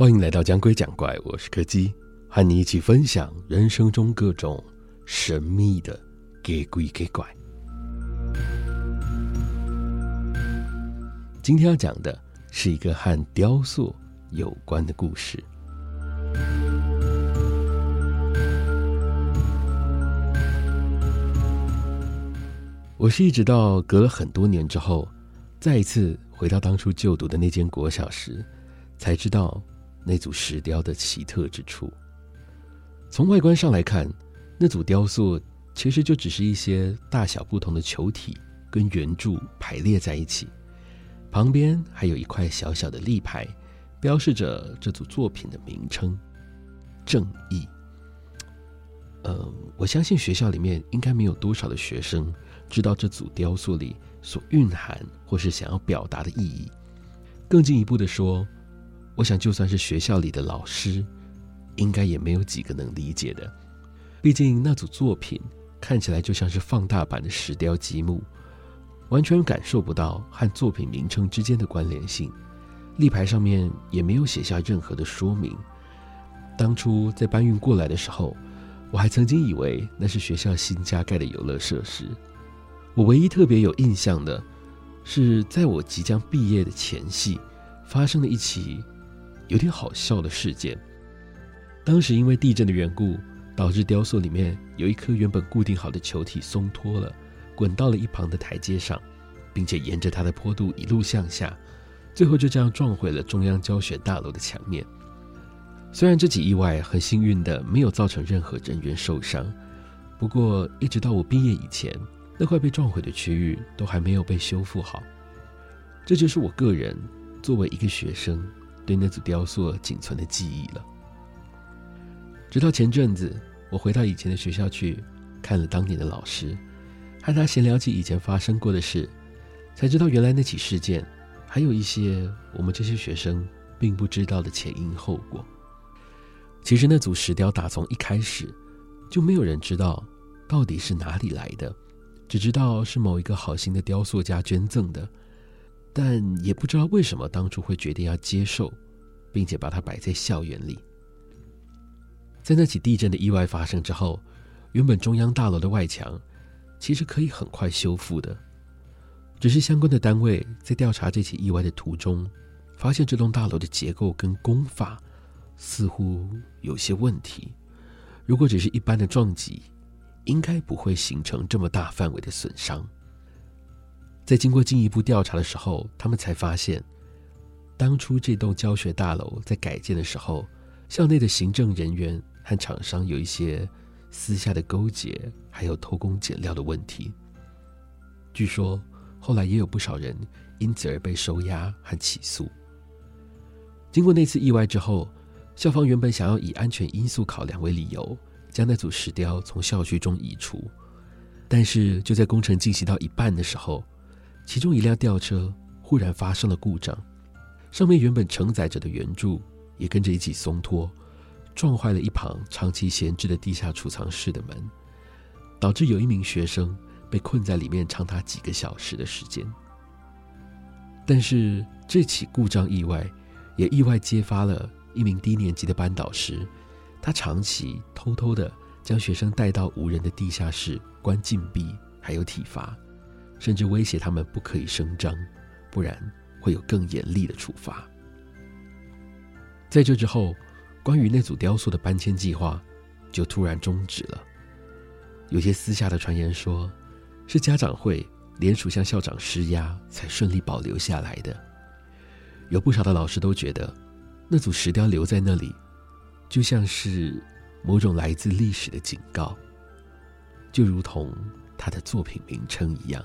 欢迎来到讲鬼讲怪，我是柯基，和你一起分享人生中各种神秘的给鬼给怪。今天要讲的是一个和雕塑有关的故事。我是一直到隔了很多年之后，再一次回到当初就读的那间国小时，才知道。那组石雕的奇特之处，从外观上来看，那组雕塑其实就只是一些大小不同的球体跟圆柱排列在一起，旁边还有一块小小的立牌，标示着这组作品的名称“正义”。呃，我相信学校里面应该没有多少的学生知道这组雕塑里所蕴含或是想要表达的意义。更进一步的说，我想，就算是学校里的老师，应该也没有几个能理解的。毕竟那组作品看起来就像是放大版的石雕积木，完全感受不到和作品名称之间的关联性。立牌上面也没有写下任何的说明。当初在搬运过来的时候，我还曾经以为那是学校新加盖的游乐设施。我唯一特别有印象的，是在我即将毕业的前夕，发生了一起。有点好笑的事件。当时因为地震的缘故，导致雕塑里面有一颗原本固定好的球体松脱了，滚到了一旁的台阶上，并且沿着它的坡度一路向下，最后就这样撞毁了中央教学大楼的墙面。虽然这起意外很幸运的没有造成任何人员受伤，不过一直到我毕业以前，那块被撞毁的区域都还没有被修复好。这就是我个人作为一个学生。对那组雕塑仅存的记忆了。直到前阵子，我回到以前的学校去，看了当年的老师，和他闲聊起以前发生过的事，才知道原来那起事件还有一些我们这些学生并不知道的前因后果。其实那组石雕打从一开始就没有人知道到底是哪里来的，只知道是某一个好心的雕塑家捐赠的。但也不知道为什么当初会决定要接受，并且把它摆在校园里。在那起地震的意外发生之后，原本中央大楼的外墙其实可以很快修复的，只是相关的单位在调查这起意外的途中，发现这栋大楼的结构跟工法似乎有些问题。如果只是一般的撞击，应该不会形成这么大范围的损伤。在经过进一步调查的时候，他们才发现，当初这栋教学大楼在改建的时候，校内的行政人员和厂商有一些私下的勾结，还有偷工减料的问题。据说后来也有不少人因此而被收押和起诉。经过那次意外之后，校方原本想要以安全因素考量为理由，将那组石雕从校区中移除，但是就在工程进行到一半的时候，其中一辆吊车忽然发生了故障，上面原本承载着的圆柱也跟着一起松脱，撞坏了一旁长期闲置的地下储藏室的门，导致有一名学生被困在里面长达几个小时的时间。但是这起故障意外也意外揭发了一名低年级的班导师，他长期偷偷的将学生带到无人的地下室关禁闭，还有体罚。甚至威胁他们不可以声张，不然会有更严厉的处罚。在这之后，关于那组雕塑的搬迁计划就突然终止了。有些私下的传言说，是家长会联署向校长施压，才顺利保留下来的。有不少的老师都觉得，那组石雕留在那里，就像是某种来自历史的警告，就如同他的作品名称一样。